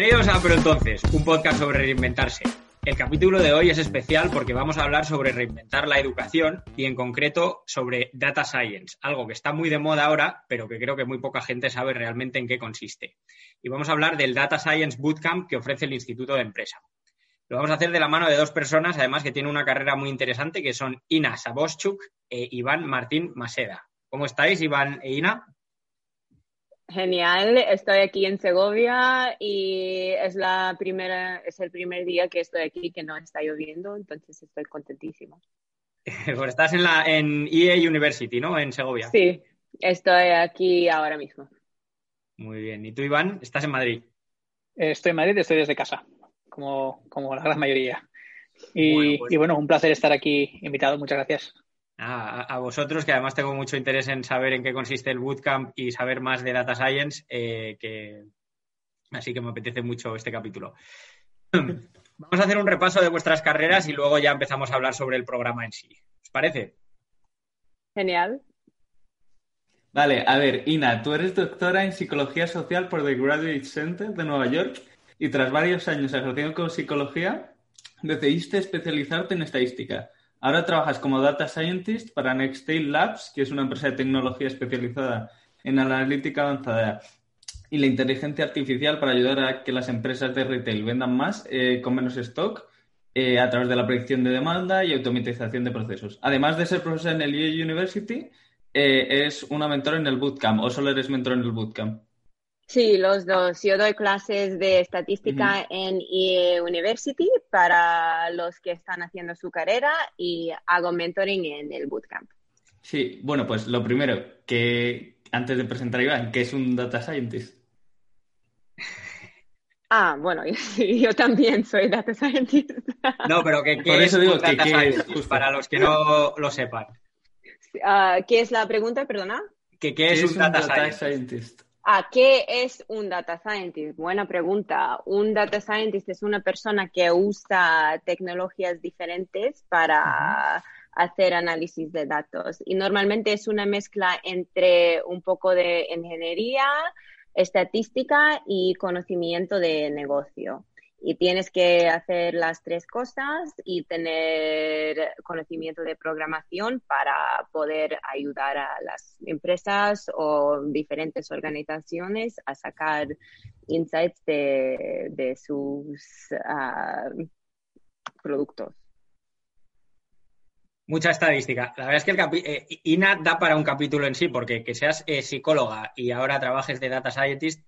Bienvenidos a Pero entonces, un podcast sobre reinventarse. El capítulo de hoy es especial porque vamos a hablar sobre reinventar la educación y en concreto sobre data science, algo que está muy de moda ahora, pero que creo que muy poca gente sabe realmente en qué consiste. Y vamos a hablar del Data Science Bootcamp que ofrece el Instituto de Empresa. Lo vamos a hacer de la mano de dos personas, además que tienen una carrera muy interesante, que son Ina Saboschuk e Iván Martín Maseda. ¿Cómo estáis, Iván e Ina? Genial, estoy aquí en Segovia y es la primera, es el primer día que estoy aquí que no está lloviendo, entonces estoy contentísima. pues estás en la en EA University, ¿no? En Segovia. Sí, estoy aquí ahora mismo. Muy bien. ¿Y tú, Iván? ¿Estás en Madrid? Estoy en Madrid, estoy desde casa, como, como la gran mayoría. Y bueno, pues... y bueno, un placer estar aquí invitado. Muchas gracias. Ah, a, vosotros, que además tengo mucho interés en saber en qué consiste el bootcamp y saber más de data science, eh, que... así que me apetece mucho este capítulo. Vamos a hacer un repaso de vuestras carreras y luego ya empezamos a hablar sobre el programa en sí. ¿Os parece? Genial. Vale, a ver, Ina, tú eres doctora en Psicología Social por The Graduate Center de Nueva York y tras varios años asociado con psicología, decidiste especializarte en estadística. Ahora trabajas como Data Scientist para Nextail Labs, que es una empresa de tecnología especializada en analítica avanzada y la inteligencia artificial para ayudar a que las empresas de retail vendan más eh, con menos stock eh, a través de la predicción de demanda y automatización de procesos. Además de ser profesor en el UA University, eh, es una mentora en el bootcamp o solo eres mentor en el bootcamp. Sí, los dos. Yo doy clases de estadística uh -huh. en IE University para los que están haciendo su carrera y hago mentoring en el bootcamp. Sí, bueno, pues lo primero, que antes de presentar a Iván, ¿qué es un data scientist? Ah, bueno, yo, yo también soy data scientist. No, pero ¿qué, qué es digo un data que, scientist? Para los que no lo sepan. Uh, ¿Qué es la pregunta, perdona? ¿Qué, qué es, ¿Qué un data, scientist? scientist? Ah, ¿qué es un data scientist? Buena pregunta. Un data scientist es una persona que usa tecnologías diferentes para hacer análisis de datos. Y normalmente es una mezcla entre un poco de ingeniería, estadística y conocimiento de negocio. Y tienes que hacer las tres cosas y tener conocimiento de programación para poder ayudar a las empresas o diferentes organizaciones a sacar insights de, de sus uh, productos. Mucha estadística. La verdad es que el eh, INA da para un capítulo en sí, porque que seas eh, psicóloga y ahora trabajes de data scientist,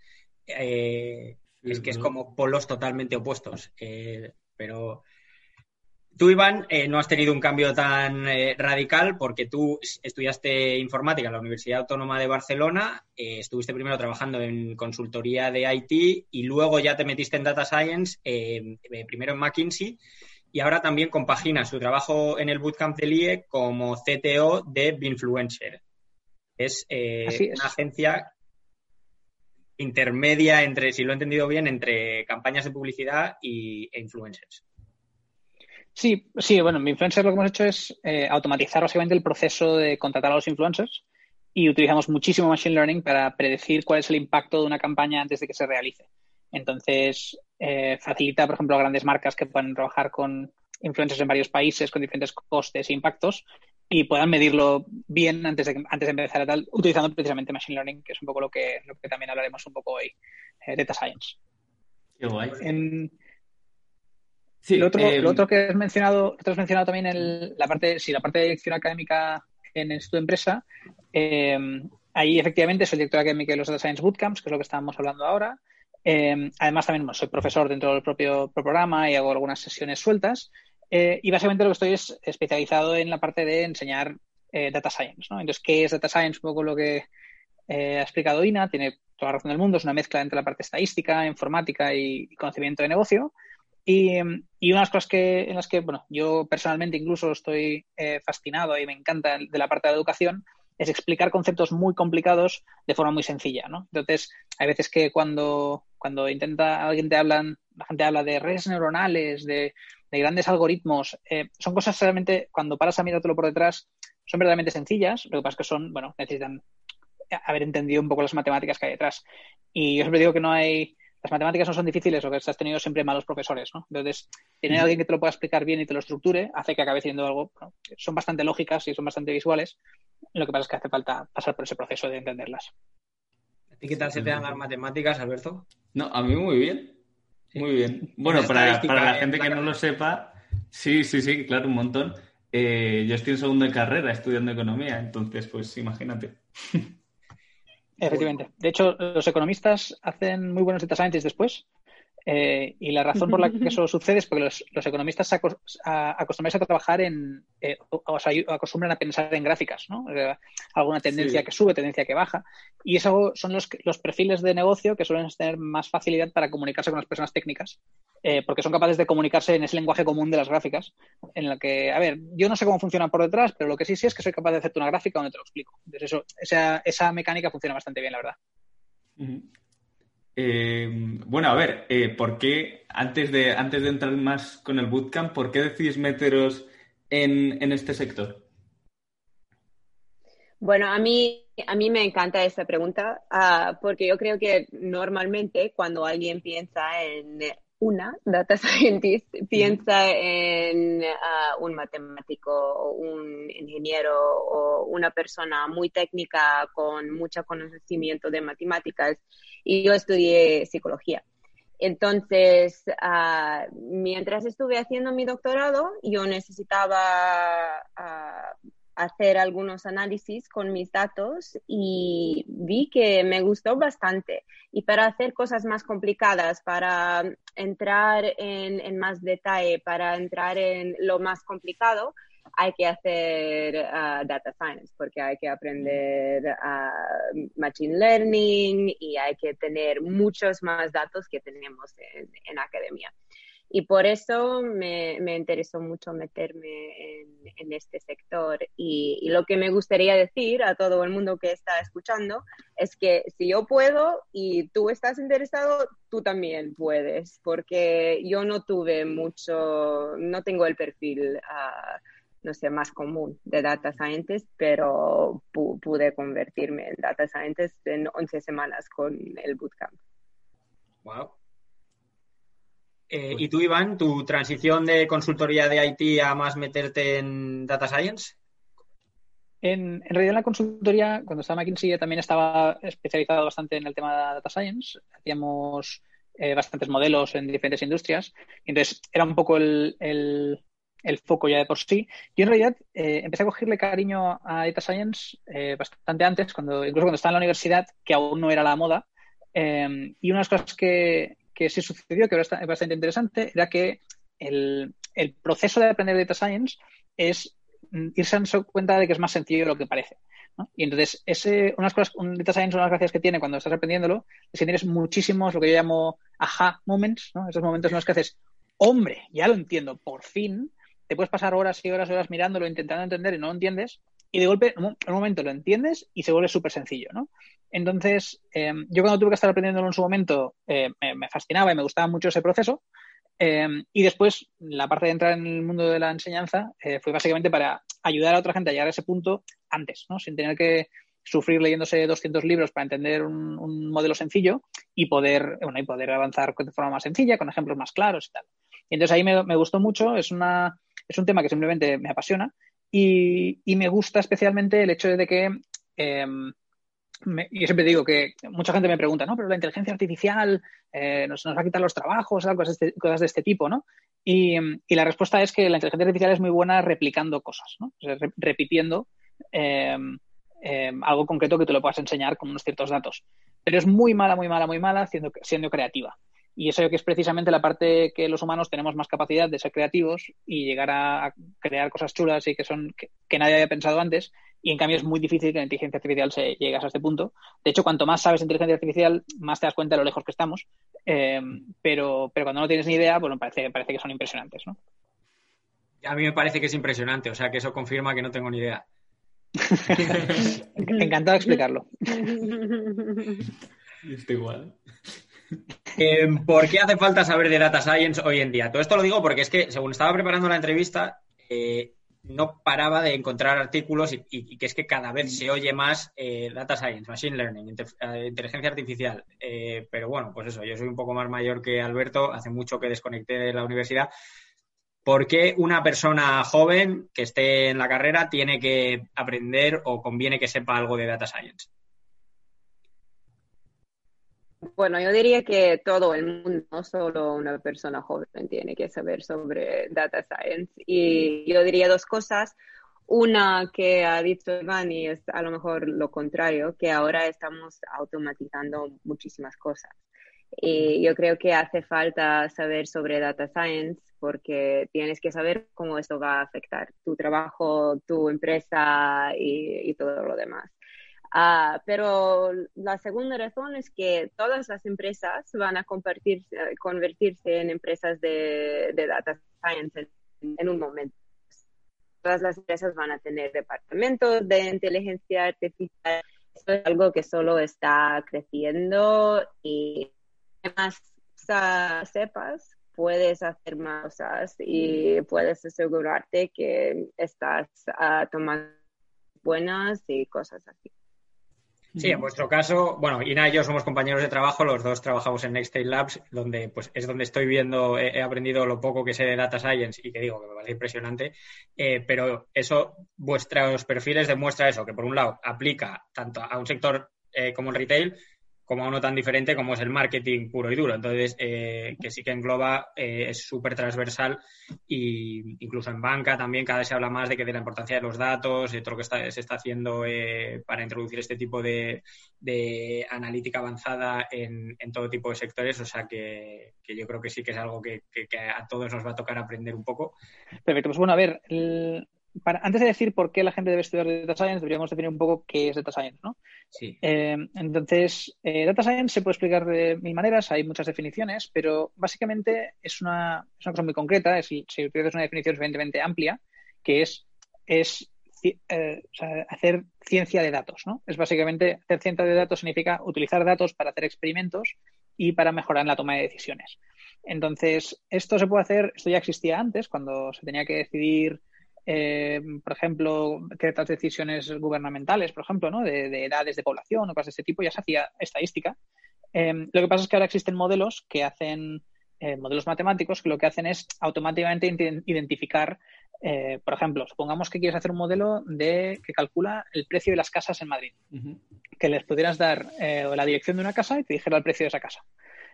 eh, Sí, es que es como polos totalmente opuestos. Eh, pero tú, Iván, eh, no has tenido un cambio tan eh, radical porque tú estudiaste informática en la Universidad Autónoma de Barcelona, estuviste primero trabajando en consultoría de IT y luego ya te metiste en Data Science, primero en McKinsey. Y ahora también compaginas su trabajo en el Bootcamp del IE como CTO de Binfluencer. Es, es. una agencia intermedia entre, si lo he entendido bien, entre campañas de publicidad y, e influencers. Sí, sí, bueno, en Influencer lo que hemos hecho es eh, automatizar básicamente el proceso de contratar a los influencers y utilizamos muchísimo Machine Learning para predecir cuál es el impacto de una campaña antes de que se realice. Entonces, eh, facilita, por ejemplo, a grandes marcas que puedan trabajar con influencers en varios países con diferentes costes e impactos y puedan medirlo bien antes de, antes de empezar a tal, utilizando precisamente Machine Learning, que es un poco lo que, lo que también hablaremos un poco hoy, eh, Data Science. Qué guay. En, sí, lo, otro, eh, lo otro que has mencionado, que has mencionado también el, la parte, sí, la parte de dirección académica en el Instituto de Empresa, eh, ahí efectivamente soy director académico de los Data Science Bootcamps, que es lo que estábamos hablando ahora. Eh, además, también bueno, soy profesor dentro del propio programa y hago algunas sesiones sueltas. Eh, y básicamente lo que estoy es especializado en la parte de enseñar eh, data science. ¿no? Entonces, ¿qué es data science? Un poco lo que eh, ha explicado Ina, tiene toda la razón del mundo, es una mezcla entre la parte estadística, informática y, conocimiento de negocio. Y, y, unas cosas que, en las que, bueno, yo personalmente incluso estoy fascinado y me encanta de la parte de educación es explicar conceptos muy complicados de forma muy sencilla, ¿no? Entonces, hay veces que cuando, cuando intenta alguien te hablan, la gente habla de redes neuronales, de, grandes algoritmos, eh, son cosas realmente, cuando paras a mirártelo por detrás, son verdaderamente sencillas, lo que pasa es que son, bueno, necesitan haber entendido un poco las matemáticas que hay detrás. Y yo siempre digo que no hay, las matemáticas no son difíciles, lo que has tenido siempre malos profesores, ¿no? Entonces, tener a alguien que te lo pueda explicar bien y te lo estructure hace que acabe siendo algo, son bastante lógicas y son bastante visuales, lo que pasa es que hace falta pasar por ese proceso de entenderlas. ¿Y qué tal se te dan las matemáticas, Alberto? No, a mí muy bien. Muy bien. Bueno, para, la gente que no lo sepa, sí, sí, sí, claro, un montón. Eh, yo estoy en segundo de carrera estudiando economía, entonces, pues imagínate. Efectivamente. De hecho, los economistas hacen muy buenos data scientists después eh, y la razón por la que eso sucede es porque los, economistas se acostumbran a trabajar en, eh, o, sea, acostumbran a pensar en gráficas, ¿no? Eh, alguna tendencia que sube, tendencia que baja. Y eso son los, los perfiles de negocio que suelen tener más facilidad para comunicarse con las personas técnicas, porque son capaces de comunicarse en ese lenguaje común de las gráficas, en la que, a ver, yo no sé cómo funciona por detrás, pero lo que sí sí es que soy capaz de hacerte una gráfica donde te lo explico. Entonces, eso, esa, esa mecánica funciona bastante bien, la verdad. Eh, bueno, a ver, eh, ¿por qué, antes de, antes de entrar más con el bootcamp, ¿por qué decidís meteros en, este sector? Bueno, a mí, a mí me encanta esa pregunta ah, porque yo creo que normalmente cuando alguien piensa en una data scientist piensa en ah, un matemático, un ingeniero o una persona muy técnica con mucho conocimiento de matemáticas y yo estudié psicología. Entonces, ah, mientras estuve haciendo mi doctorado, yo necesitaba ah, hacer algunos análisis con mis datos y vi que me gustó bastante. Y para hacer cosas más complicadas, para entrar en, más detalle, para entrar en lo más complicado, hay que hacer uh, data science porque hay que aprender uh, machine learning y hay que tener muchos más datos que tenemos en, en academia. Y por eso me, me interesó mucho meterme en, este sector. Y, lo que me gustaría decir a todo el mundo que está escuchando es que si yo puedo y tú estás interesado, tú también puedes, porque yo no tuve mucho, no tengo el perfil. Uh, no sé, más común de data scientist, pero pude convertirme en data scientist en 11 semanas con el bootcamp. Wow. Eh, ¿Y tú, Iván, tu transición de consultoría de IT a más meterte en data science? En, realidad, en la consultoría, cuando estaba en McKinsey, también estaba especializado bastante en el tema de data science. Hacíamos eh, bastantes modelos en diferentes industrias. entonces, era un poco el, el foco ya de por sí. Yo en realidad eh, empecé a cogerle cariño a Data Science eh, bastante antes, cuando, incluso cuando estaba en la universidad, que aún no era la moda. Y una de las cosas que, que sí sucedió, que era bastante interesante, era que el, el proceso de aprender Data Science es mm, irse dando cuenta de que es más sencillo de lo que parece. Y entonces, ese, unas cosas, un Data Science, una de las gracias que tiene cuando estás aprendiéndolo, es que tienes muchísimos, lo que yo llamo aha moments, esos momentos en los que haces, hombre, ya lo entiendo, por fin, te puedes pasar horas y horas y horas mirándolo, intentando entender y no lo entiendes, y de golpe, en un momento lo entiendes y se vuelve súper sencillo, ¿no? Entonces, em, yo cuando tuve que estar aprendiéndolo en su momento, eh, me, fascinaba y me gustaba mucho ese proceso. Em, y después, la parte de entrar en el mundo de la enseñanza eh, fue básicamente para ayudar a otra gente a llegar a ese punto antes, ¿no? Sin tener que sufrir leyéndose 200 libros para entender un, modelo sencillo y poder, bueno, y poder avanzar de forma más sencilla, con ejemplos más claros y tal. Y entonces ahí me, me gustó mucho, es una, es un tema que simplemente me apasiona y, me gusta especialmente el hecho de que, em, yo siempre digo que mucha gente me pregunta, ¿no? Pero la inteligencia artificial eh, nos, va a quitar los trabajos, cosas de, este, cosas de este tipo, ¿no? Y, la respuesta es que la inteligencia artificial es muy buena replicando cosas, ¿no? repitiendo em, algo concreto que tú le puedas enseñar con unos ciertos datos. Pero es muy mala, muy mala, muy mala siendo, siendo creativa. Y eso que es precisamente la parte que los humanos tenemos más capacidad de ser creativos y llegar a crear cosas chulas y que son que, nadie había pensado antes. Y en cambio es muy difícil que la inteligencia artificial se llegue a este punto. De hecho, cuanto más sabes inteligencia artificial, más te das cuenta de lo lejos que estamos. Eh, pero, pero cuando no tienes ni idea, bueno, parece, parece que son impresionantes, ¿no? A mí me parece que es impresionante, o sea que eso confirma que no tengo ni idea. Encantado de explicarlo. Está igual. Eh, ¿Por qué hace falta saber de data science hoy en día? Todo esto lo digo porque es que, según estaba preparando la entrevista, eh, no paraba de encontrar artículos y, que es que cada vez se oye más eh, data science, machine learning, inteligencia artificial. pero bueno, pues eso, yo soy un poco más mayor que Alberto, hace mucho que desconecté de la universidad. ¿Por qué una persona joven que esté en la carrera tiene que aprender o conviene que sepa algo de data science? Bueno, yo diría que todo el mundo, no solo una persona joven, tiene que saber sobre data science. Y yo diría dos cosas. Una que ha dicho Iván y es a lo mejor lo contrario, que ahora estamos automatizando muchísimas cosas. Y yo creo que hace falta saber sobre data science porque tienes que saber cómo esto va a afectar tu trabajo, tu empresa y todo lo demás. Ah, pero la segunda razón es que todas las empresas van a convertirse en empresas de, data science en, un momento. Todas las empresas van a tener departamentos de inteligencia artificial. Esto es algo que solo está creciendo y más sepas, puedes hacer más cosas y puedes asegurarte que estás uh, tomando buenas y cosas así. Sí, en vuestro caso, bueno, Ina y yo somos compañeros de trabajo, los dos trabajamos en Nextday Labs, donde pues es donde estoy viendo, he, aprendido lo poco que sé de Data Science y que digo que me parece impresionante, eh, pero eso, vuestros perfiles demuestra eso, que por un lado aplica tanto a un sector eh, como el retail, como a uno tan diferente como es el marketing puro y duro. Entonces, eh, que sí que engloba, eh, es súper transversal y incluso en banca también cada vez se habla más de que de la importancia de los datos, de todo lo que se está haciendo eh, para introducir este tipo de, analítica avanzada en, todo tipo de sectores. O sea que, yo creo que sí que es algo que, a todos nos va a tocar aprender un poco. Perfecto. Pues bueno, a ver, antes de decir por qué la gente debe estudiar Data Science, deberíamos definir un poco qué es Data Science, ¿no? Sí. Eh, entonces, eh, Data Science se puede explicar de mil maneras, hay muchas definiciones, pero básicamente es una, cosa muy concreta, es, si utilizas una definición suficientemente amplia, que es, es eh, hacer ciencia de datos, ¿no? Es básicamente, hacer ciencia de datos significa utilizar datos para hacer experimentos y para mejorar la toma de decisiones. Entonces, esto se puede hacer, esto ya existía antes, cuando se tenía que decidir eh, por ejemplo, ciertas decisiones gubernamentales, por ejemplo, ¿no? de, edades de población o cosas de ese tipo, ya se hacía estadística. Eh, lo que pasa es que ahora existen modelos que hacen, eh, modelos matemáticos, que lo que hacen es automáticamente identificar, por ejemplo, supongamos que quieres hacer un modelo de que calcula el precio de las casas en Madrid, que les pudieras dar la dirección de una casa y te dijera el precio de esa casa.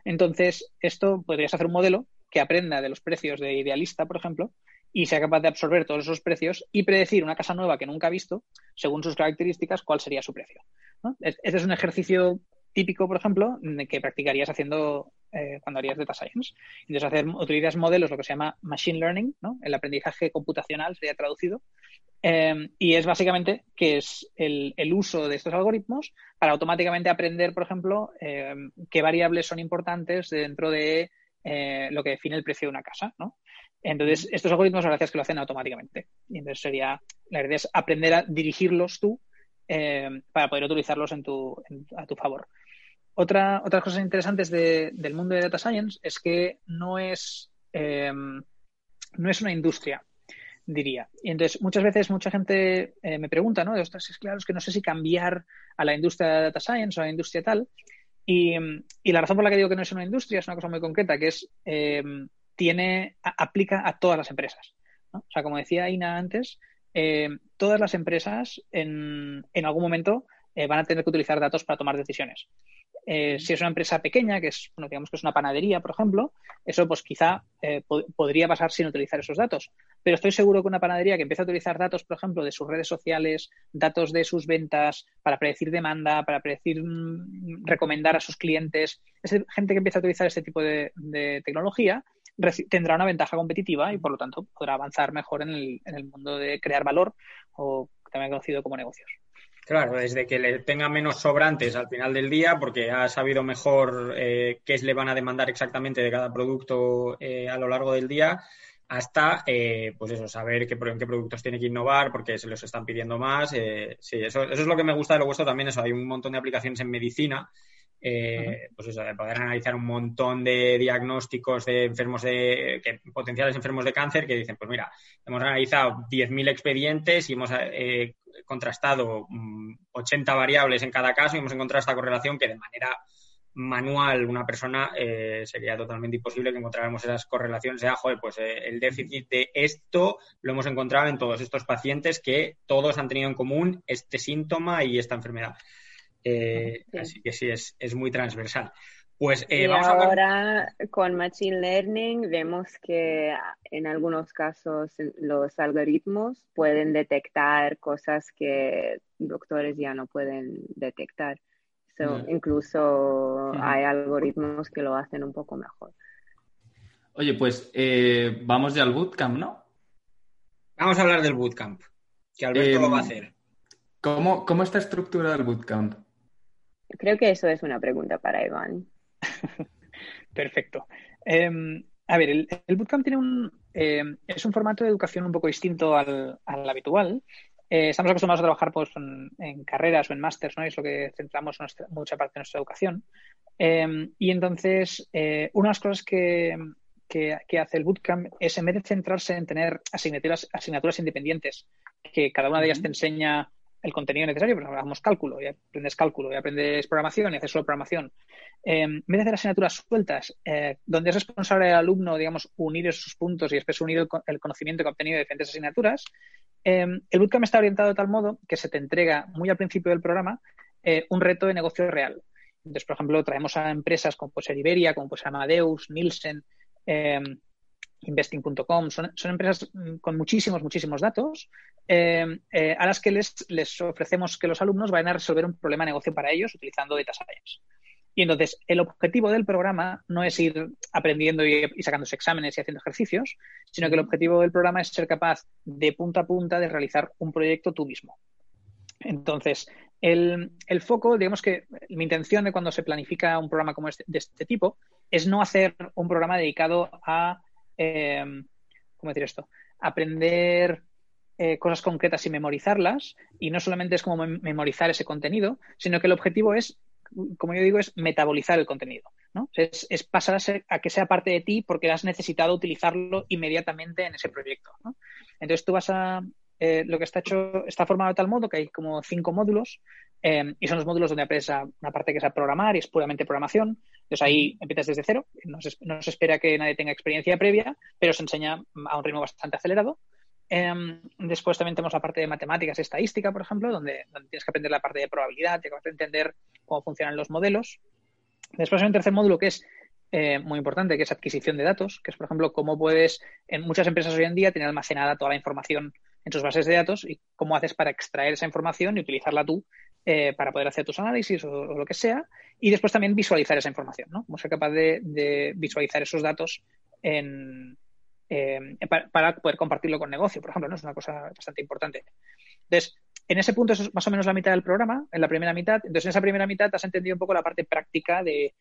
Entonces, esto podrías hacer un modelo que aprenda de los precios de Idealista, por ejemplo, y sea capaz de absorber todos esos precios y predecir una casa nueva que nunca ha visto, según sus características, cuál sería su precio. Este es un ejercicio típico, por ejemplo, que practicarías haciendo eh, cuando harías data science. Entonces, hacer, utilizas modelos, lo que se llama machine learning, el aprendizaje computacional sería traducido, em, y es básicamente que es el, uso de estos algoritmos para automáticamente aprender, por ejemplo, em, qué variables son importantes dentro de eh, lo que define el precio de una casa. Entonces, estos algoritmos, la verdad es que lo hacen automáticamente. Y entonces sería, la idea es aprender a dirigirlos tú eh, para poder utilizarlos en tu, a tu favor. Otra, otras cosas interesantes del mundo de Data Science es que no es, eh, no es una industria, diría. Y entonces, muchas veces mucha gente eh, me pregunta, ¿no? De, ostras, es claro, es que no sé si cambiar a la industria de Data Science o a la industria tal. Y, y, la razón por la que digo que no es una industria es una cosa muy concreta, que es tiene, aplica a todas las empresas. O sea, como decía Ina antes, eh, todas las empresas en, en algún momento eh, van a tener que utilizar datos para tomar decisiones. Eh, si es una empresa pequeña, que es, bueno, digamos que es una panadería, por ejemplo, eso pues quizá eh, podría pasar sin utilizar esos datos. Pero estoy seguro que una panadería que empieza a utilizar datos, por ejemplo, de sus redes sociales, datos de sus ventas, para predecir demanda, para predecir, mm, recomendar a sus clientes, es gente que empieza a utilizar este tipo de, tecnología, tendrá una ventaja competitiva y por lo tanto podrá avanzar mejor en el, en el mundo de crear valor o también conocido como negocios. Claro, desde que le tenga menos sobrantes al final del día, porque ha sabido mejor eh, qué le van a demandar exactamente de cada producto eh, a lo largo del día, hasta, eh, pues eso, saber qué, en qué productos tiene que innovar, porque se los están pidiendo más. sí, eso, eso es lo que me gusta de lo vuestro también, eso, hay un montón de aplicaciones en medicina eh, pues eso, de poder analizar un montón de diagnósticos de enfermos de potenciales enfermos de cáncer que dicen, pues mira, hemos analizado 10.000 expedientes y hemos eh, contrastado 80 mm, variables en cada caso y hemos encontrado esta correlación que de manera manual una persona eh, sería totalmente imposible que encontráramos esas correlaciones de, ah, joder, pues el déficit de esto lo hemos encontrado en todos estos pacientes que todos han tenido en común este síntoma y esta enfermedad. Eh, así que sí, es, es muy transversal. Pues eh, vamos ahora con Machine Learning vemos que en algunos casos los algoritmos pueden detectar cosas que doctores ya no pueden detectar. Mm. Incluso hay algoritmos que lo hacen un poco mejor. Oye, pues eh, vamos ya al bootcamp, ¿no? Vamos a hablar del bootcamp, que Alberto lo va a em, hacer. ¿Cómo, cómo está estructurado el bootcamp? Creo que eso es una pregunta para Iván. Perfecto. Em, a ver, el, bootcamp tiene un, em, es un formato de educación un poco distinto al, habitual. Eh, estamos acostumbrados a trabajar pues, en, carreras o en másters, ¿no? Es lo que centramos mucha parte de nuestra educación. Em, y entonces, eh, una de las cosas que, que, hace el bootcamp es, en vez de centrarse en tener asignaturas, asignaturas independientes, que cada una de ellas te enseña el contenido necesario, pues hagamos cálculo, y aprendes cálculo, y aprendes programación, y haces solo programación. Eh, en vez de hacer asignaturas sueltas, eh, donde es responsable del alumno, digamos, unir esos puntos y después unir el, conocimiento que ha obtenido de diferentes asignaturas, eh, el bootcamp está orientado de tal modo que se te entrega muy al principio del programa un reto de negocio real. Entonces, por ejemplo, traemos a empresas como puede ser Iberia, como puede Amadeus, Nielsen, investing.com, son, son, empresas mm, con muchísimos, muchísimos datos, eh, eh, a las que les, les, ofrecemos que los alumnos vayan a resolver un problema de negocio para ellos utilizando data science. Y entonces, el objetivo del programa no es ir aprendiendo y, y sacándose exámenes y haciendo ejercicios, sino que el objetivo del programa es ser capaz de punta a punta de realizar un proyecto tú mismo. Entonces, el, el, foco, digamos que mi intención de cuando se planifica un programa como este, de este tipo es no hacer un programa dedicado a eh, ¿cómo decir esto? Aprender eh, cosas concretas y memorizarlas. Y no solamente es como memorizar ese contenido, sino que el objetivo es, como yo digo, es metabolizar el contenido. ¿no? Es, pasar a, que sea parte de ti porque has necesitado utilizarlo inmediatamente en ese proyecto. Entonces tú vas a, eh, lo que está hecho está formado de tal modo que hay como cinco módulos eh, y son los módulos donde aprendes una parte que es a programar y es puramente programación. Entonces ahí empiezas desde cero, no se, no se espera que nadie tenga experiencia previa, pero se enseña a un ritmo bastante acelerado. Em, después también tenemos la parte de matemáticas y estadística, por ejemplo, donde, tienes que aprender la parte de probabilidad, tienes que entender cómo funcionan los modelos. Después hay un tercer módulo que es eh, muy importante, que es adquisición de datos, que es, por ejemplo, cómo puedes, en muchas empresas hoy en día, tener almacenada toda la información en tus bases de datos y cómo haces para extraer esa información y utilizarla tú eh, para poder hacer tus análisis o, lo que sea. Y después también visualizar esa información, ¿no? Cómo ser capaz de, visualizar esos datos en, eh, para, poder compartirlo con negocio, por ejemplo, ¿no? Es una cosa bastante importante. Entonces, en ese punto es más o menos la mitad del programa, en la primera mitad. Entonces, en esa primera mitad has entendido un poco la parte práctica de,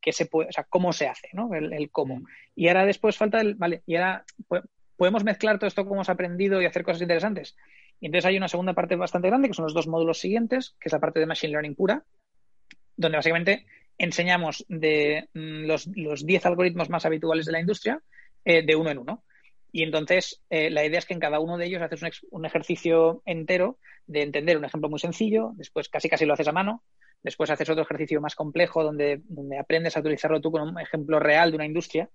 qué se puede, o sea, cómo se hace, ¿no? El, el cómo. Mm. Y ahora después falta el, vale, y ahora pues, podemos mezclar todo esto como hemos aprendido y hacer cosas interesantes. Y entonces hay una segunda parte bastante grande, que son los dos módulos siguientes, que es la parte de Machine Learning pura, donde básicamente enseñamos de mm, los 10 algoritmos más habituales de la industria eh, de uno en uno. Y entonces eh, la idea es que en cada uno de ellos haces un, ejercicio entero de entender un ejemplo muy sencillo, después casi casi lo haces a mano, después haces otro ejercicio más complejo donde, donde aprendes a utilizarlo tú con un ejemplo real de una industria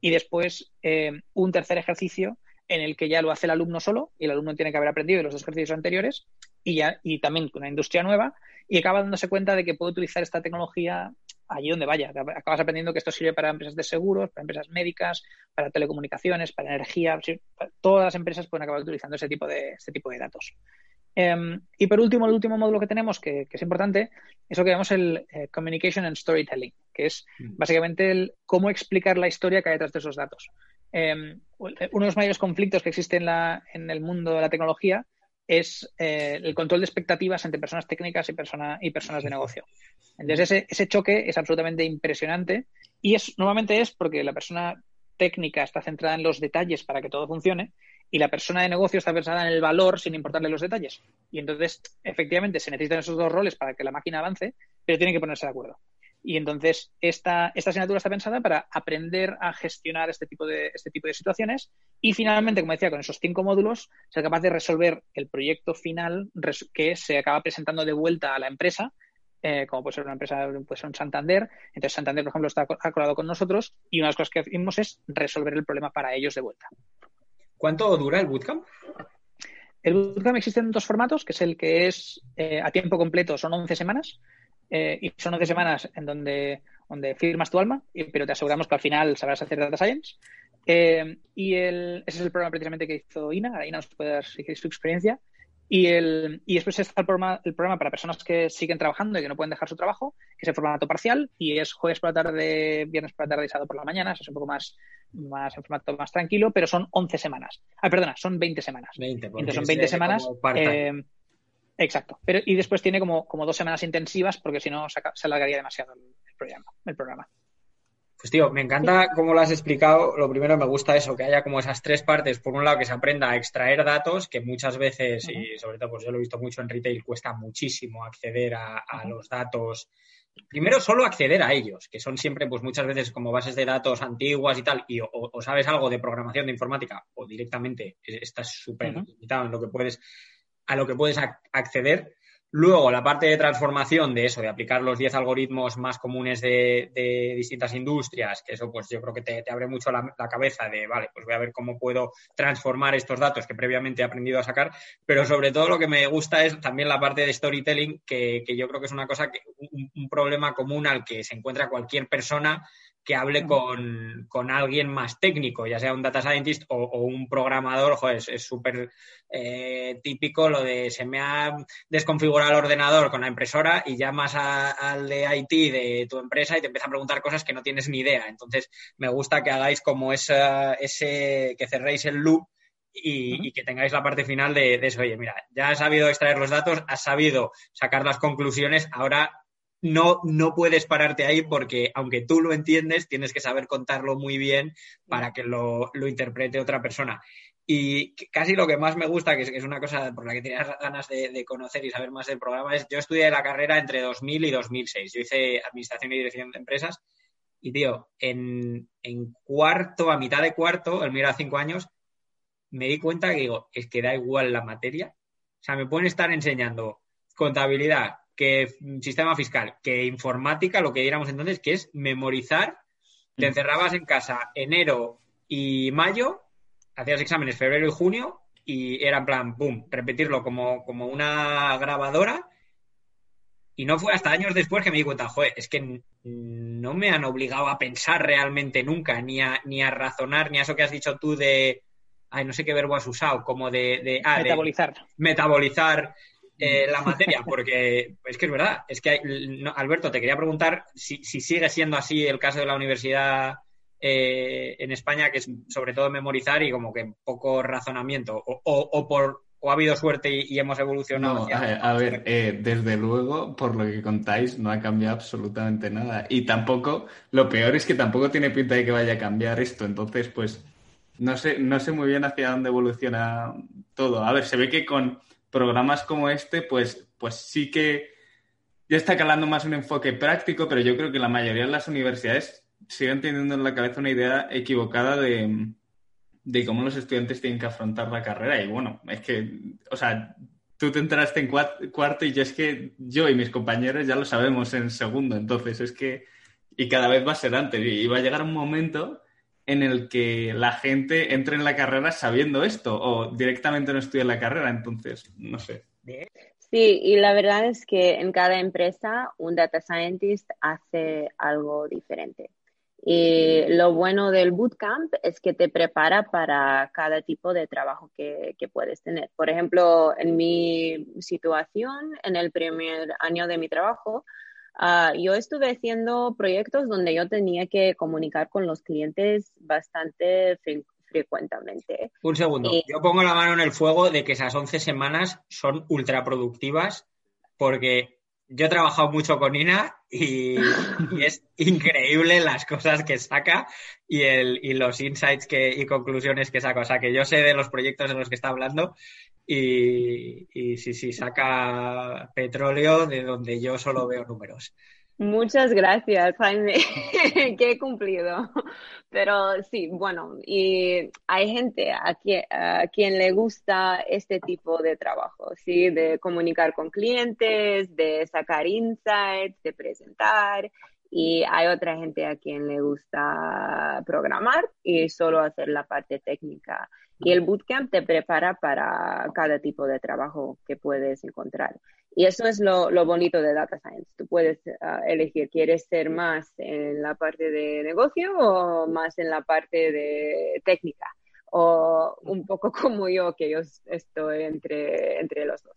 y después eh, un tercer ejercicio en el que ya lo hace el alumno solo y el alumno tiene que haber aprendido de los dos ejercicios anteriores y, ya, y también una industria nueva y acaba dándose cuenta de que puede utilizar esta tecnología allí donde vaya. Acabas aprendiendo que esto sirve para empresas de seguros, para empresas médicas, para telecomunicaciones, para energía. Todas las empresas pueden acabar utilizando ese tipo de, este tipo de datos. Em, y por último, el último módulo que tenemos, que, es importante, es lo que llamamos el eh, Communication and Storytelling, que es mm. básicamente el cómo explicar la historia que hay detrás de esos datos. Em, uno de los mayores conflictos que existe en, la, en el mundo de la tecnología es eh, el control de expectativas entre personas técnicas y, persona, y personas de negocio. Entonces, ese, ese, choque es absolutamente impresionante y es normalmente es porque la persona técnica está centrada en los detalles para que todo funcione y la persona de negocio está pensada en el valor sin importarle los detalles. Y entonces, efectivamente, se necesitan esos dos roles para que la máquina avance, pero tienen que ponerse de acuerdo. Y entonces esta, esta asignatura está pensada para aprender a gestionar este tipo, de, este tipo de situaciones y finalmente, como decía, con esos cinco módulos, ser capaz de resolver el proyecto final que se acaba presentando de vuelta a la empresa, eh, como puede ser una empresa, puede ser un Santander. Entonces Santander, por ejemplo, está acordado con nosotros y una de las cosas que hacemos es resolver el problema para ellos de vuelta. ¿Cuánto dura el bootcamp? El bootcamp existe en dos formatos, que es el que es eh, a tiempo completo, son 11 semanas, eh, y son 11 semanas en donde, donde firmas tu alma, pero te aseguramos que al final sabrás hacer data science. Eh, y el, ese es el programa precisamente que hizo Ina. Ina nos puede dar su experiencia. Y, el, y después está el programa, el programa para personas que siguen trabajando y que no pueden dejar su trabajo, que es el formato parcial y es jueves por la tarde, viernes por la tarde y sábado por la mañana. es un poco más, más en formato más tranquilo, pero son 11 semanas. Ah, perdona, son 20 semanas. 20, Entonces son 20 semanas. Exacto. Pero, y después tiene como, como dos semanas intensivas porque si no se, alargaría demasiado el, programa, el programa. Pues tío, me encanta cómo lo has explicado. Lo primero me gusta eso, que haya como esas tres partes. Por un lado, que se aprenda a extraer datos, que muchas veces, y sobre todo pues yo lo he visto mucho en retail, cuesta muchísimo acceder a, los datos. Primero, solo acceder a ellos, que son siempre, pues muchas veces como bases de datos antiguas y tal, y o, sabes algo de programación de informática, o directamente estás súper limitado en lo que puedes a lo que puedes acceder. Luego, la parte de transformación de eso, de aplicar los 10 algoritmos más comunes de, distintas industrias, que eso pues yo creo que te, abre mucho la, cabeza de, vale, pues voy a ver cómo puedo transformar estos datos que previamente he aprendido a sacar, pero sobre todo lo que me gusta es también la parte de storytelling, que, yo creo que es una cosa, que un problema común al que se encuentra cualquier persona que hable con, alguien más técnico, ya sea un data scientist o, un programador, joder, es súper eh, típico lo de se me ha desconfigurado el ordenador con la impresora y llamas al de IT de tu empresa y te empieza a preguntar cosas que no tienes ni idea. Entonces, me gusta que hagáis como esa, ese, que cerréis el loop y, que tengáis la parte final de, de, eso. Oye, mira, ya has sabido extraer los datos, has sabido sacar las conclusiones, ahora no, no puedes pararte ahí porque aunque tú lo entiendes, tienes que saber contarlo muy bien para que lo, interprete otra persona. Y casi lo que más me gusta, que es, una cosa por la que tenías ganas de, conocer y saber más del programa, es yo estudié la carrera entre 2000 y 2006. Yo hice Administración y Dirección de Empresas y, tío, en, cuarto, a mitad de cuarto, el mío era cinco años, me di cuenta que digo, es que da igual la materia. O sea, me pueden estar enseñando contabilidad, que sistema fiscal, que informática, lo que diéramos entonces, que es memorizar. Te mm. encerrabas en casa enero y mayo, hacías exámenes febrero y junio y era en plan, boom, repetirlo como, como una grabadora. Y no fue hasta años después que me di cuenta, joder, es que no me han obligado a pensar realmente nunca, ni a, ni a razonar, ni a eso que has dicho tú de, ay, no sé qué verbo has usado, como de... de ah, metabolizar. metabolizar eh, la materia, porque es que es verdad. Es que, Alberto, te quería preguntar si, sigue siendo así el caso de la universidad eh, en España, que es sobre todo memorizar y como que poco razonamiento, o, por o ha habido suerte y, hemos evolucionado. a, ver, eh, desde luego, por lo que contáis, no ha cambiado absolutamente nada. Y tampoco, lo peor es que tampoco tiene pinta de que vaya a cambiar esto. Entonces, pues, no sé, no sé muy bien hacia dónde evoluciona todo. A ver, se ve que con programas como este, pues, pues sí que ya está calando más un enfoque práctico, pero yo creo que la mayoría de las universidades siguen teniendo en la cabeza una idea equivocada de, cómo los estudiantes tienen que afrontar la carrera. Y bueno, es que, o sea, tú te enteraste en cuarto y yo es que yo y mis compañeros ya lo sabemos en segundo, entonces es que, y cada vez va a ser antes, y va a llegar un momento en el que la gente entre en la carrera sabiendo esto o directamente no estudia la carrera. Entonces, no sé, Sí, y la verdad es que en cada empresa un data scientist hace algo diferente. Y lo bueno del bootcamp es que te prepara para cada tipo de trabajo que, puedes tener. Por ejemplo, en mi situación, en el primer año de mi trabajo, ah, yo estuve haciendo proyectos donde yo tenía que comunicar con los clientes bastante frecuentemente. Un segundo, yo pongo la mano en el fuego de que esas 11 semanas son ultra productivas porque yo he trabajado mucho con Ina y, es increíble las cosas que saca y, el, y los insights que, y conclusiones que saca. O sea, que yo sé de los proyectos en los que está hablando y, y sí, sí, saca petróleo de donde yo solo veo números. Muchas gracias, Jaime, que he cumplido. Pero sí, bueno, y hay gente a quien, a quien le gusta este tipo de trabajo, ¿sí? De comunicar con clientes, de sacar insights, de presentar. Y hay otra gente a quien le gusta programar y solo hacer la parte técnica. Y el bootcamp te prepara para cada tipo de trabajo que puedes encontrar. Y eso es lo, bonito de Data Science. Tú puedes ah, elegir, ¿quieres ser más en la parte de negocio o más en la parte de técnica? O un poco como yo, que yo estoy entre, entre los dos.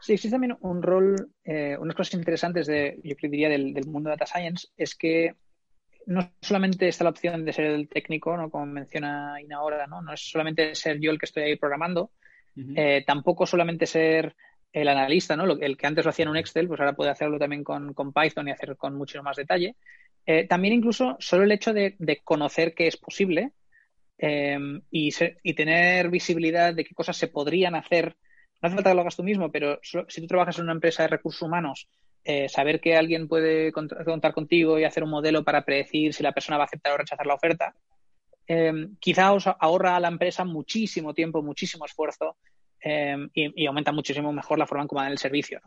Sí, existe también un rol, eh, unas cosas interesantes de, yo diría, del, del, mundo de Data Science, es que no solamente está la opción de ser el técnico, ¿no? como menciona Ina ahora, ¿no? no es solamente ser yo el que estoy ahí programando, eh, tampoco solamente ser el analista, ¿no? el que antes lo hacía en un Excel, pues ahora puede hacerlo también con, Python y hacer con mucho más detalle. Eh, también incluso solo el hecho de, conocer que es posible eh, y, y, tener visibilidad de qué cosas se podrían hacer. No hace falta que lo hagas tú mismo, pero si tú trabajas en una empresa de recursos humanos, saber que alguien puede contar contigo y hacer un modelo para predecir si la persona va a aceptar o rechazar la oferta, Em, quizá os ahorra a la empresa muchísimo tiempo, muchísimo esfuerzo em, y, aumenta muchísimo mejor la forma en cómo dan el servicio.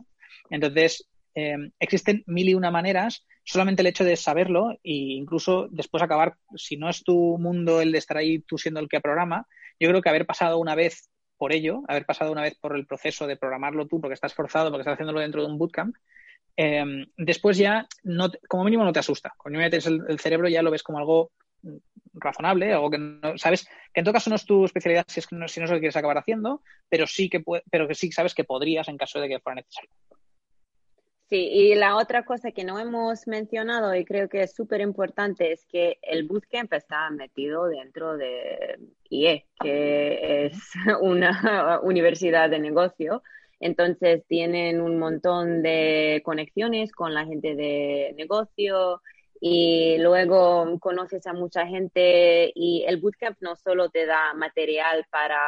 Entonces, em, existen mil y una maneras, solamente el hecho de saberlo e incluso después acabar, si no es tu mundo el de estar ahí tú siendo el que programa, yo creo que haber pasado una vez por ello, haber pasado una vez por el proceso de programarlo tú porque estás forzado, porque estás haciéndolo dentro de un bootcamp, después ya, no, como mínimo, no te asusta. Cuando metes el, cerebro ya lo ves como algo razonable, algo que no sabes, que en todo caso no es tu especialidad si, es que no, si no es lo que quieres acabar haciendo, pero sí que pero que sí sabes que podrías en caso de que fuera necesario. Sí, y la otra cosa que no hemos mencionado y creo que es súper importante es que el bootcamp está metido dentro de IE, que es una universidad de negocio. Entonces tienen un montón de conexiones con la gente de negocio, y luego conoces a mucha gente y el bootcamp no solo te da material para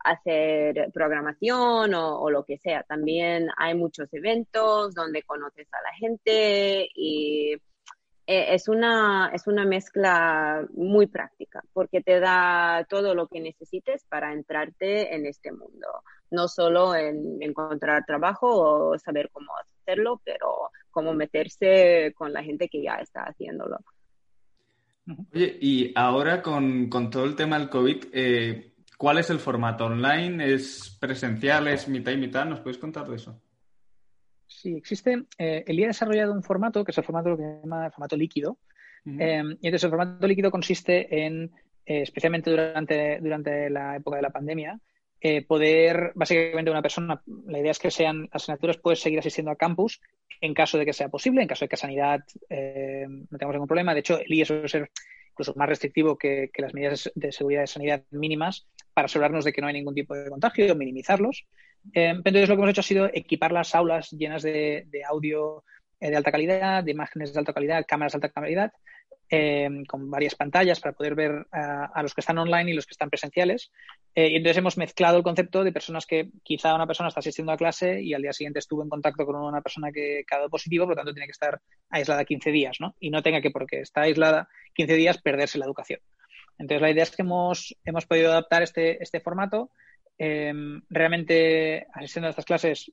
hacer programación o, lo que sea, también hay muchos eventos donde conoces a la gente y eh, es una, es una mezcla muy práctica porque te da todo lo que necesites para entrarte en este mundo. No solo en encontrar trabajo o saber cómo hacerlo, pero cómo meterse con la gente que ya está haciéndolo. Oye, y ahora con, todo el tema del COVID, eh, ¿cuál es el formato? ¿Online? ¿Es presencial? ¿Es mitad y mitad? ¿Nos puedes contar eso? Sí, existe. Eh, el IA ha desarrollado un formato que es el formato que se llama formato líquido. Eh, y entonces el formato líquido consiste en, especialmente durante, durante la época de la pandemia, eh, poder, básicamente, una persona, la idea es que sean asignaturas, puedes seguir asistiendo a campus en caso de que sea posible, en caso de que sanidad eh, no tengamos ningún problema. De hecho, el IES suele ser incluso más restrictivo que, las medidas de seguridad de sanidad mínimas para asegurarnos de que no hay ningún tipo de contagio, minimizarlos. Eh, entonces, lo que hemos hecho ha sido equipar las aulas llenas de, audio de alta calidad, de imágenes de alta calidad, cámaras de alta calidad, eh, con varias pantallas para poder ver a, los que están online y los que están presenciales. Eh, y entonces hemos mezclado el concepto de personas que quizá una persona está asistiendo a clase y al día siguiente estuvo en contacto con una persona que ha dado positivo, por lo tanto tiene que estar aislada 15 días, ¿no? Y no tenga que, porque está aislada 15 días, perderse la educación. Entonces la idea es que hemos, hemos podido adaptar este, este formato. Eh, realmente asistiendo a estas clases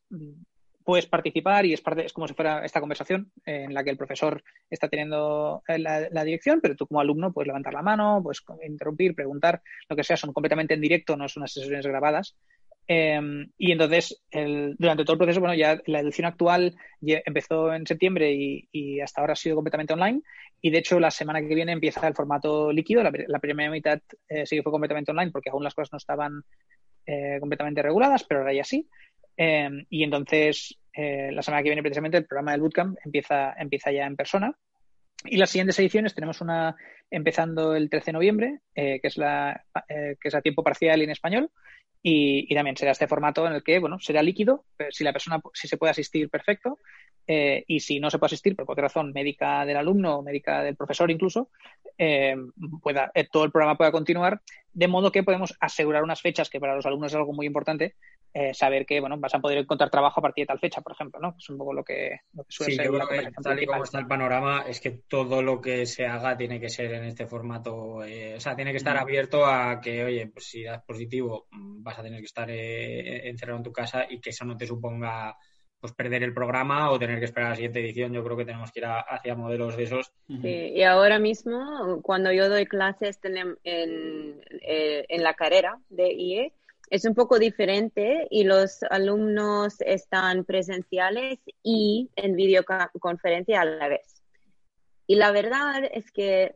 puedes participar y es parte, es como si fuera esta conversación en la que el profesor está teniendo eh, la, dirección, pero tú como alumno puedes levantar la mano, puedes interrumpir, preguntar, lo que sea, son completamente en directo, no son unas sesiones grabadas. Em, y entonces, durante todo el proceso, bueno, ya la edición actual empezó en septiembre y, hasta ahora ha sido completamente online. Y de hecho, la semana que viene empieza el formato líquido. La, primera mitad eh, sí que fue completamente online porque aún las cosas no estaban eh, completamente reguladas, pero ahora ya sí. Em, y entonces, eh, la semana que viene, precisamente, el programa del Bootcamp empieza, empieza ya en persona. Y las siguientes ediciones tenemos una empezando el 13 de noviembre, que, es la, que es a tiempo parcial en español, y, también será este formato en el que, bueno, será líquido, si la persona, si se puede asistir, perfecto, eh, y si no se puede asistir por cualquier razón, médica del alumno o médica del profesor incluso, eh, pueda, eh, todo el programa pueda continuar, de modo que podemos asegurar unas fechas que para los alumnos es algo muy importante, saber que, bueno, vas a poder encontrar trabajo a partir de tal fecha, por ejemplo, ¿no? Es un poco lo que, suele sí, ser. Yo creo que tal y como está el panorama, es que todo lo que se haga tiene que ser en este formato, o sea, tiene que estar abierto a que, oye, pues si das positivo, vas a tener que estar encerrado en tu casa y que eso no te suponga pues perder el programa o tener que esperar a la siguiente edición. Yo creo que tenemos que ir hacia modelos de esos. Sí, y ahora mismo, cuando yo doy clases en, eh, en, la carrera de IE, es un poco diferente y los alumnos están presenciales y en videoconferencia a la vez. Y la verdad es que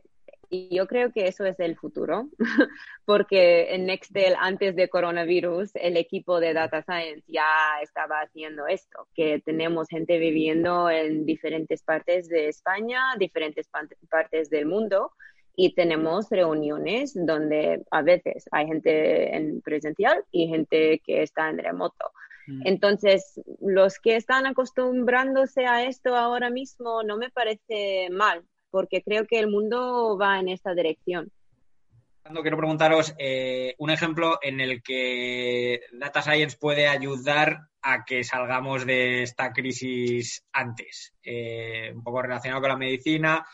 y yo creo que eso es el futuro, porque en Nextel, antes de coronavirus, el equipo de Data Science ya estaba haciendo esto, que tenemos gente viviendo en diferentes partes de España, diferentes partes del mundo, y tenemos reuniones donde a veces hay gente en presencial y gente que está en remoto. Mm. Entonces, los que están acostumbrándose a esto ahora mismo no me parece mal, porque creo que el mundo va en esta dirección. Quiero preguntaros eh, un ejemplo en el que Data Science puede ayudar a que salgamos de esta crisis antes, eh, un poco relacionado con la medicina.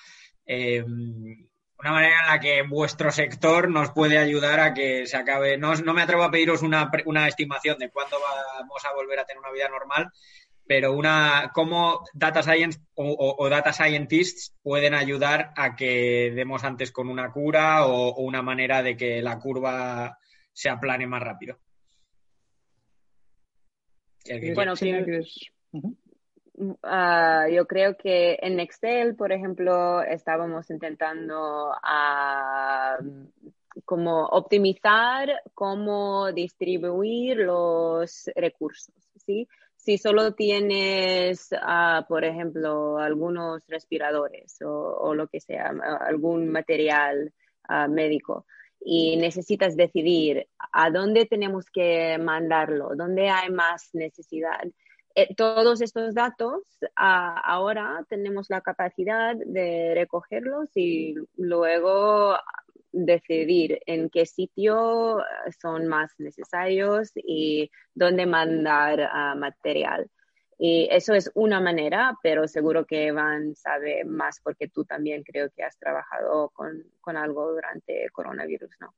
Eh, una manera en la que vuestro sector nos puede ayudar a que se acabe. No, no me atrevo a pediros una, una estimación de cuándo vamos a volver a tener una vida normal, pero una cómo data science o, data scientists pueden ayudar a que demos antes con una cura o, una manera de que la curva se aplane más rápido. Bueno, ah, yo creo que en Excel, por ejemplo, estábamos intentando ah, como optimizar cómo distribuir los recursos, ¿sí? Si solo tienes, ah, por ejemplo, algunos respiradores o, lo que sea, algún material ah, médico y necesitas decidir a dónde tenemos que mandarlo, dónde hay más necesidad. Eh, todos estos datos ah, ahora tenemos la capacidad de recogerlos y luego decidir en qué sitio eh, son más necesarios y dónde mandar uh, material. Y eso es una manera, pero seguro que Van sabe más porque tú también creo que has trabajado con, con algo durante el coronavirus, ¿no?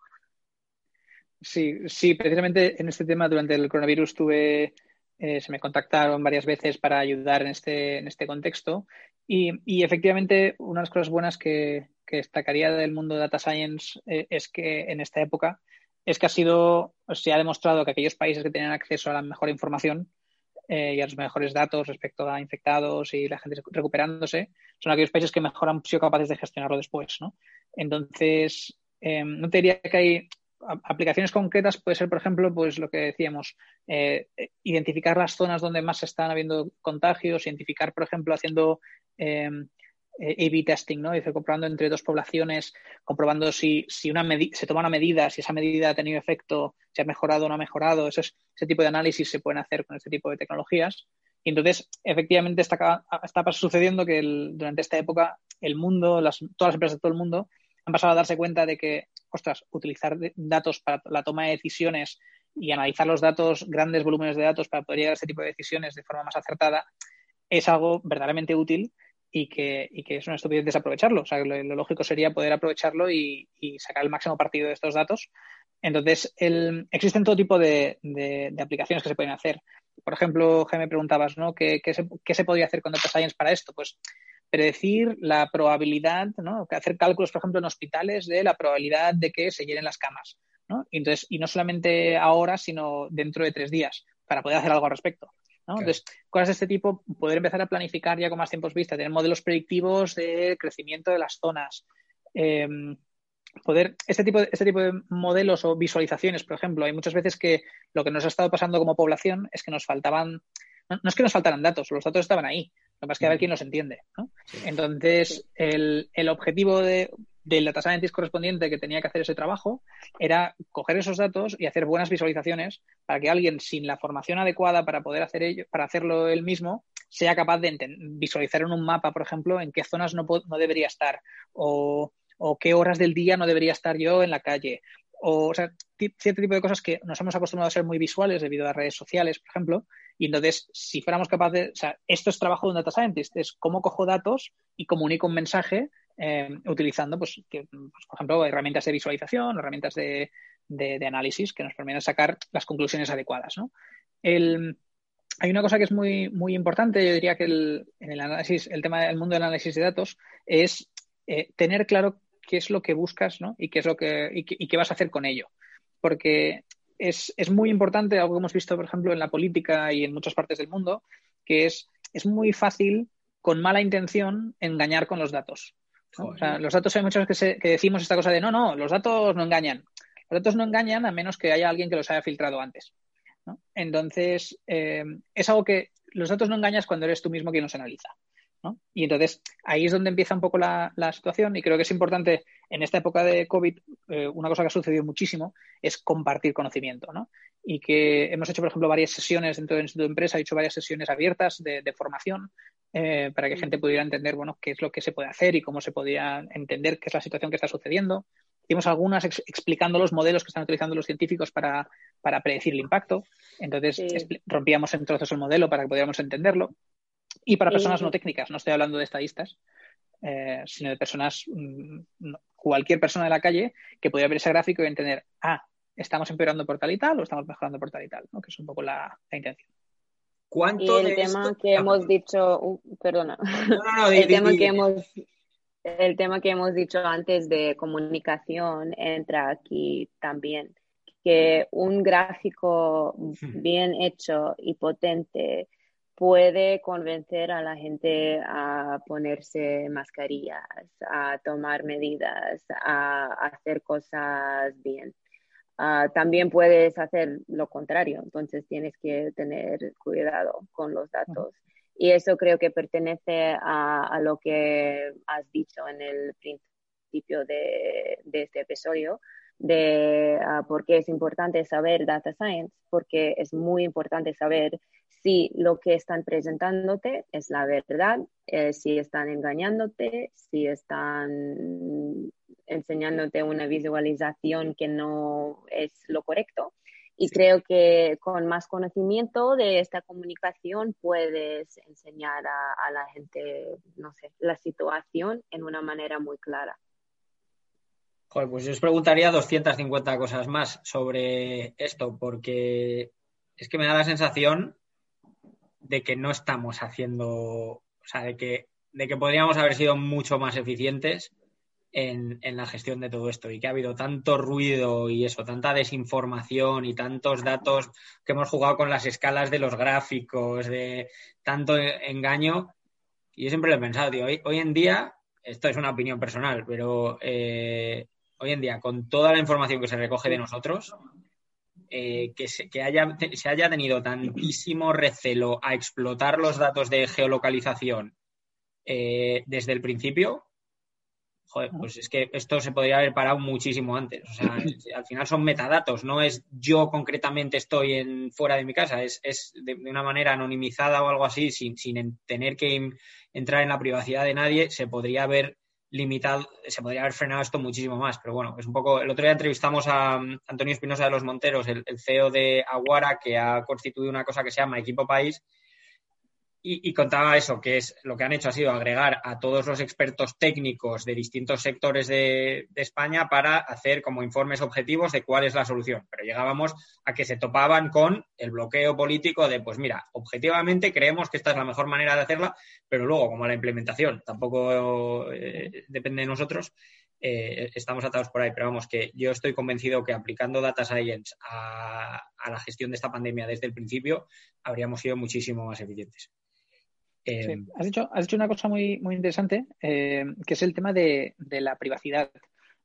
Sí, sí, precisamente en este tema durante el coronavirus tuve, eh, se me contactaron varias veces para ayudar en este, en este contexto y, y efectivamente una de las cosas buenas que, que destacaría del mundo de data science eh, es que en esta época es que ha sido, se ha demostrado que aquellos países que tienen acceso a la mejor información eh, y a los mejores datos respecto a infectados y la gente recuperándose, son aquellos países que mejor han sido capaces de gestionarlo después, ¿no? Entonces, no te diría que hay aplicaciones concretas, puede ser, por ejemplo, pues lo que decíamos, identificar las zonas donde más están habiendo contagios, identificar, por ejemplo, haciendo eh, A-B testing, ¿no? Dice, comprobando entre dos poblaciones, comprobando si, si una se toma una medida, si esa medida ha tenido efecto, si ha mejorado o no ha mejorado. Eso es, ese tipo de análisis se pueden hacer con este tipo de tecnologías. Y entonces, efectivamente, está, está sucediendo que durante esta época el mundo, las, todas las empresas de todo el mundo han pasado a darse cuenta de que, ostras, utilizar datos para la toma de decisiones y analizar los datos, grandes volúmenes de datos para poder llegar a este tipo de decisiones de forma más acertada, es algo verdaderamente útil y que, es una estupidez desaprovecharlo. O sea, lo, lógico sería poder aprovecharlo y, sacar el máximo partido de estos datos. Entonces, el, existen todo tipo de, aplicaciones que se pueden hacer. Por ejemplo, Jaime, preguntabas, ¿no? ¿Qué, qué, se, ¿Qué, se, podría hacer con Data Science para esto? Pues predecir la probabilidad, ¿no? Hacer cálculos, por ejemplo, en hospitales de la probabilidad de que se llenen las camas. ¿no? Y, entonces, y no solamente ahora, sino dentro de tres días, para poder hacer algo al respecto. Entonces, cosas de este tipo, poder empezar a planificar ya con más tiempos vista, tener modelos predictivos de crecimiento de las zonas. Em, poder, este tipo, de, este tipo de modelos o visualizaciones, por ejemplo, hay muchas veces que lo que nos ha estado pasando como población es que nos faltaban, no, es que nos faltaran datos, los datos estaban ahí, lo que pasa es que a ver quién los entiende. Entonces, el, el, objetivo de, del data scientist correspondiente que tenía que hacer ese trabajo era coger esos datos y hacer buenas visualizaciones para que alguien sin la formación adecuada para poder hacer ello, para hacerlo él mismo, sea capaz de visualizar en un mapa, por ejemplo, en qué zonas no, no debería estar o, o, qué horas del día no debería estar yo en la calle. O, o sea, cierto tipo de cosas que nos hemos acostumbrado a ser muy visuales debido a redes sociales, por ejemplo, y entonces, si fuéramos capaces, o sea, esto es trabajo de un data scientist, es cómo cojo datos y comunico un mensaje eh, utilizando, pues, pues, por ejemplo, herramientas de visualización, herramientas de, de, análisis que nos permiten sacar las conclusiones adecuadas. ¿no? El, hay una cosa que es muy, muy importante, yo diría que el, en el análisis, el tema del mundo del análisis de datos es eh, tener claro qué es lo que buscas ¿no? y qué es lo que y qué, y qué vas a hacer con ello. Porque es, es, muy importante, algo que hemos visto, por ejemplo, en la política y en muchas partes del mundo, que es, es muy fácil, con mala intención, engañar con los datos los datos hay muchas veces que, decimos esta cosa de no, no, los datos no engañan. Los datos no engañan a menos que haya alguien que los haya filtrado antes. Entonces, eh, es algo que los datos no engañas cuando eres tú mismo quien los analiza. Y entonces ahí es donde empieza un poco la, situación y creo que es importante en esta época de COVID, eh, una cosa que ha sucedido muchísimo es compartir conocimiento. Y que hemos hecho, por ejemplo, varias sesiones dentro de nuestra empresa, he hecho varias sesiones abiertas de, de formación eh, para que gente pudiera entender bueno, qué es lo que se puede hacer y cómo se podía entender qué es la situación que está sucediendo. Hicimos algunas explicando los modelos que están utilizando los científicos para, para predecir el impacto. Entonces rompíamos en trozos el modelo para que pudiéramos entenderlo. Y para personas no técnicas, no estoy hablando de estadistas, eh, sino de personas, mm, cualquier persona de la calle que pudiera ver ese gráfico y entender, ah, estamos empeorando por tal y tal o estamos mejorando por tal y tal, ¿no? que es un poco la intención. Y el tema que hemos dicho, uh, perdona, el tema que hemos el tema que hemos dicho antes de comunicación entra aquí también, que un gráfico bien hecho y potente puede convencer a la gente a ponerse mascarillas, a tomar medidas, a hacer cosas bien. Ah, también puedes hacer lo contrario, entonces tienes que tener cuidado con los datos. Y eso creo que pertenece a, lo que has dicho en el principio de, este episodio, de uh, por qué es importante saber data science, porque es muy importante saber si lo que están presentándote es la verdad, eh, si están engañándote, si están enseñándote una visualización que no es lo correcto. Y creo que con más conocimiento de esta comunicación puedes enseñar a, la gente, no sé, la situación en una manera muy clara. Joder, pues yo os preguntaría 250 cosas más sobre esto, porque es que me da la sensación de que no estamos haciendo, o sea, de que, de que podríamos haber sido mucho más eficientes en, la gestión de todo esto y que ha habido tanto ruido y eso, tanta desinformación y tantos datos que hemos jugado con las escalas de los gráficos, de tanto engaño. Y yo siempre lo he pensado, tío, hoy, en día, esto es una opinión personal, pero eh, hoy en día, con toda la información que se recoge de nosotros, eh, que, se, que haya, se haya tenido tantísimo recelo a explotar los datos de geolocalización eh, desde el principio, joder, pues es que esto se podría haber parado muchísimo antes. O sea, al final son metadatos, no es yo concretamente estoy en, fuera de mi casa, es, es de, una manera anonimizada o algo así, sin, sin tener que entrar en la privacidad de nadie, se podría haber limitado, se podría haber frenado esto muchísimo más. Pero bueno, es un poco. El otro día entrevistamos a um, Antonio Espinosa de los Monteros, el, el CEO de Aguara, que ha constituido una cosa que se llama Equipo País, y, contaba eso, que es lo que han hecho ha sido agregar a todos los expertos técnicos de distintos sectores de, España para hacer como informes objetivos de cuál es la solución. Pero llegábamos a que se topaban con el bloqueo político de, pues mira, objetivamente creemos que esta es la mejor manera de hacerla, pero luego como la implementación tampoco eh, depende de nosotros, eh, estamos atados por ahí, pero vamos, que yo estoy convencido que aplicando data science a, la gestión de esta pandemia desde el principio, habríamos sido muchísimo más eficientes. Eh, has, dicho, has una cosa muy, muy interesante, eh, que es el tema de, la privacidad.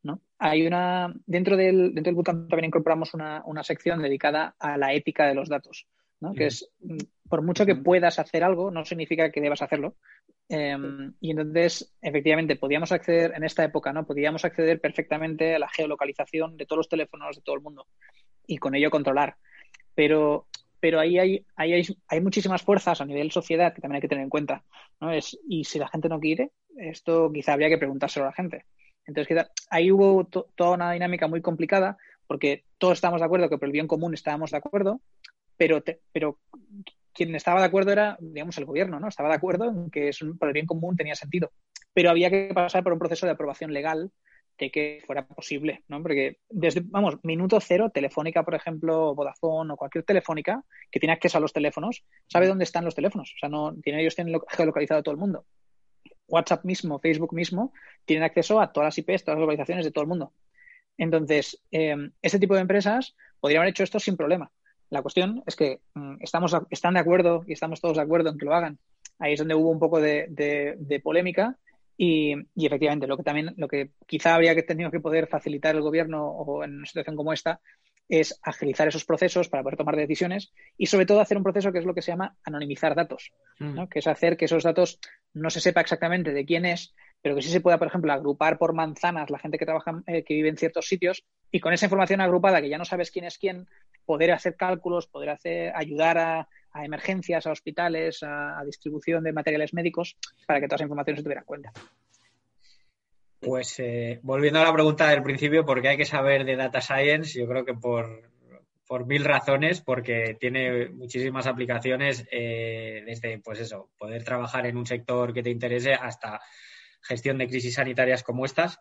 ¿no? Hay una, dentro del, dentro del Bootcamp también incorporamos una, una sección dedicada a la ética de los datos. ¿no? Que es, por mucho que puedas hacer algo, no significa que debas hacerlo. Em, y entonces, efectivamente, podíamos acceder en esta época, ¿no? Podíamos acceder perfectamente a la geolocalización de todos los teléfonos de todo el mundo y con ello controlar. Pero, pero ahí hay, hay, hay muchísimas fuerzas a nivel sociedad que también hay que tener en cuenta. ¿no? Es, y si la gente no quiere, esto quizá habría que preguntárselo a la gente. Entonces, ahí hubo toda una dinámica muy complicada porque todos estamos de acuerdo que por el bien común estábamos de acuerdo, pero, pero quien estaba de acuerdo era, digamos, el gobierno, ¿no? Estaba de acuerdo en que es por el bien común tenía sentido. Pero había que pasar por un proceso de aprobación legal de que fuera posible, ¿no? Porque desde, vamos, minuto cero, Telefónica, por ejemplo, Vodafone o cualquier Telefónica que tiene acceso a los teléfonos, sabe dónde están los teléfonos. O sea, no, tiene, ellos tienen geolocalizado a todo el mundo. WhatsApp mismo, Facebook mismo, tienen acceso a todas las IPs, todas las localizaciones de todo el mundo. Entonces, eh, este tipo de empresas podrían haber hecho esto sin problema. La cuestión es que mm, estamos, están de acuerdo y estamos todos de acuerdo en que lo hagan. Ahí es donde hubo un poco de, polémica y, efectivamente lo que también, lo que quizá habría que tenido que poder facilitar el gobierno o en una situación como esta es agilizar esos procesos para poder tomar decisiones y sobre todo hacer un proceso que es lo que se llama anonimizar datos, mm. que es hacer que esos datos no se sepa exactamente de quién es, pero que sí se pueda, por ejemplo, agrupar por manzanas la gente que trabaja, eh, que vive en ciertos sitios y con esa información agrupada que ya no sabes quién es quién, poder hacer cálculos, poder hacer, ayudar a, emergencias, a hospitales, a, distribución de materiales médicos, para que toda esa información se tuviera en cuenta. Pues eh, volviendo a la pregunta del principio, ¿por qué hay que saber de data science? Yo creo que por, mil razones, porque tiene muchísimas aplicaciones, eh, desde pues eso, poder trabajar en un sector que te interese hasta gestión de crisis sanitarias como estas.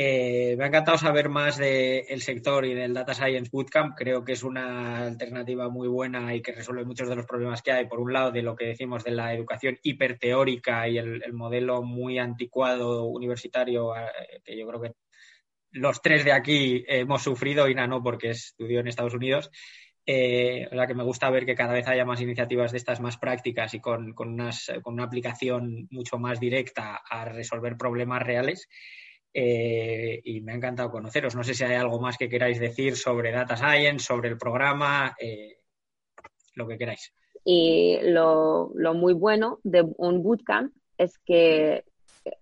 Eh, me ha encantado saber más del sector y del Data Science Bootcamp. Creo que es una alternativa muy buena y que resuelve muchos de los problemas que hay. Por un lado, de lo que decimos de la educación hiperteórica y el, modelo muy anticuado universitario, eh, que yo creo que los tres de aquí hemos sufrido, y no porque estudió en Estados Unidos. Eh, o sea que me gusta ver que cada vez haya más iniciativas de estas más prácticas y con, con una aplicación mucho más directa a resolver problemas reales. Eh, y me ha encantado conoceros. No sé si hay algo más que queráis decir sobre Data Science, sobre el programa, eh, lo que queráis. Y lo, muy bueno de un bootcamp es que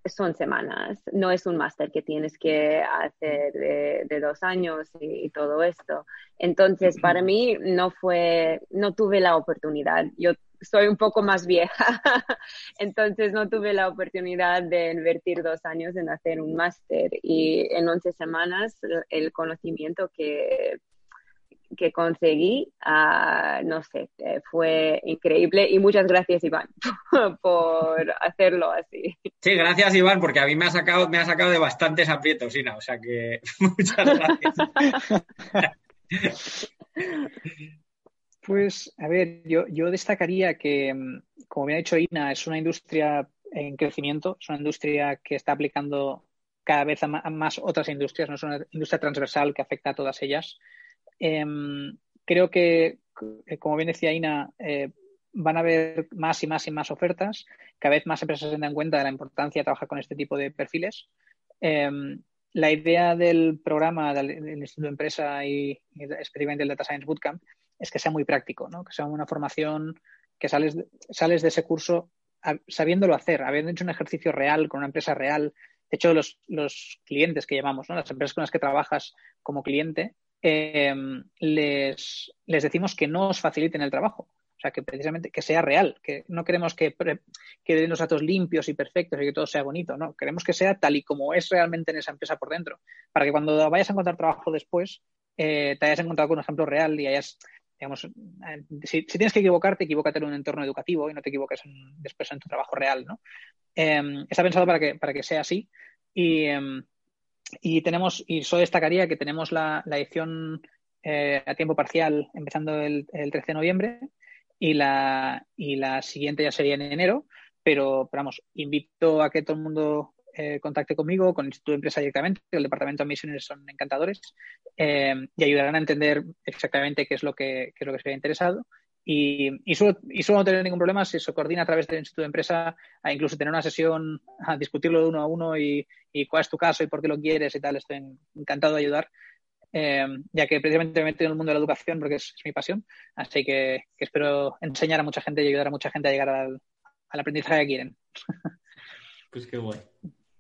son semanas, no es un máster que tienes que hacer de, dos años y, todo esto. Entonces, para mí no fue, no tuve la oportunidad. Yo soy un poco más vieja, entonces no tuve la oportunidad de invertir dos años en hacer un máster y en 11 semanas el conocimiento que, que conseguí, ah, no sé, eh, fue increíble y muchas gracias Iván por hacerlo así. Sí, gracias Iván, porque a mí me ha sacado, me ha sacado de bastantes aprietos, Ina, o sea que muchas gracias. Pues, a ver, yo, yo destacaría que, mm, como bien ha dicho Ina, es una industria en crecimiento, es una industria que está aplicando cada vez a más otras industrias, no es una industria transversal que afecta a todas ellas. Em, creo que, como bien decía Ina, eh, van a haber más y más y más ofertas. Cada vez más empresas se dan cuenta de la importancia de trabajar con este tipo de perfiles. Em, la idea del programa del, Instituto de Empresa y, y específicamente el Data Science Bootcamp es que sea muy práctico, ¿no? que sea una formación que sales sales de ese curso sabiéndolo hacer, habiendo hecho un ejercicio real con una empresa real. De hecho, los, los clientes que llamamos, ¿no? las empresas con las que trabajas como cliente, em, les, les decimos que no os faciliten el trabajo. O sea, que precisamente que sea real, que no queremos que, que den los datos limpios y perfectos y que todo sea bonito, no, queremos que sea tal y como es realmente en esa empresa por dentro, para que cuando vayas a encontrar trabajo después, eh, te hayas encontrado con un ejemplo real y hayas digamos, eh, si, tienes que equivocarte, equivócate en un entorno educativo y no te equivoques después en tu trabajo real, ¿no? Em, está pensado para que, para que sea así y, em, y tenemos, y solo destacaría que tenemos la, edición eh, a tiempo parcial empezando el, 13 de noviembre y la, y la siguiente ya sería en enero, pero vamos, invito a que todo el mundo eh, contacte conmigo, con el Instituto de Empresa directamente, el Departamento de Admisiones son encantadores eh, y ayudarán a entender exactamente qué es lo que, es lo que se ha interesado. Y, y, no tener ningún problema si se coordina a través del Instituto de Empresa a incluso tener una sesión, a discutirlo de uno a uno y, y cuál es tu caso y por qué lo quieres y tal. Estoy encantado de ayudar. Eh, ya que precisamente me he metido en el mundo de la educación porque es, mi pasión. Así que, espero enseñar a mucha gente y ayudar a mucha gente a llegar al, al aprendizaje que quieren. Pues qué bueno.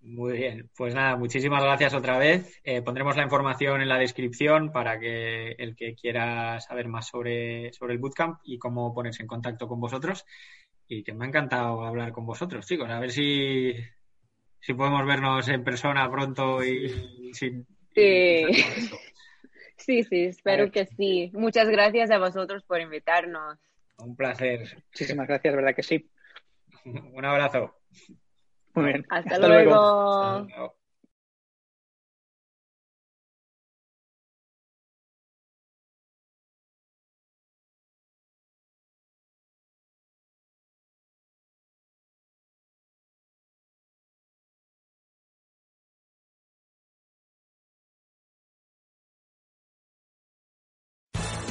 Muy bien, pues nada, muchísimas gracias otra vez. Eh, pondremos la información en la descripción para que el que quiera saber más sobre, sobre el bootcamp y cómo ponerse en contacto con vosotros. Y que me ha encantado hablar con vosotros, chicos. A ver si, si podemos vernos en persona pronto y, sin. Sí. sí, sí, espero que sí. Muchas gracias a vosotros por invitarnos. Un placer. Muchísimas gracias, verdad que sí. Un abrazo. Muy bien. Hasta, Hasta luego. luego. Hasta luego.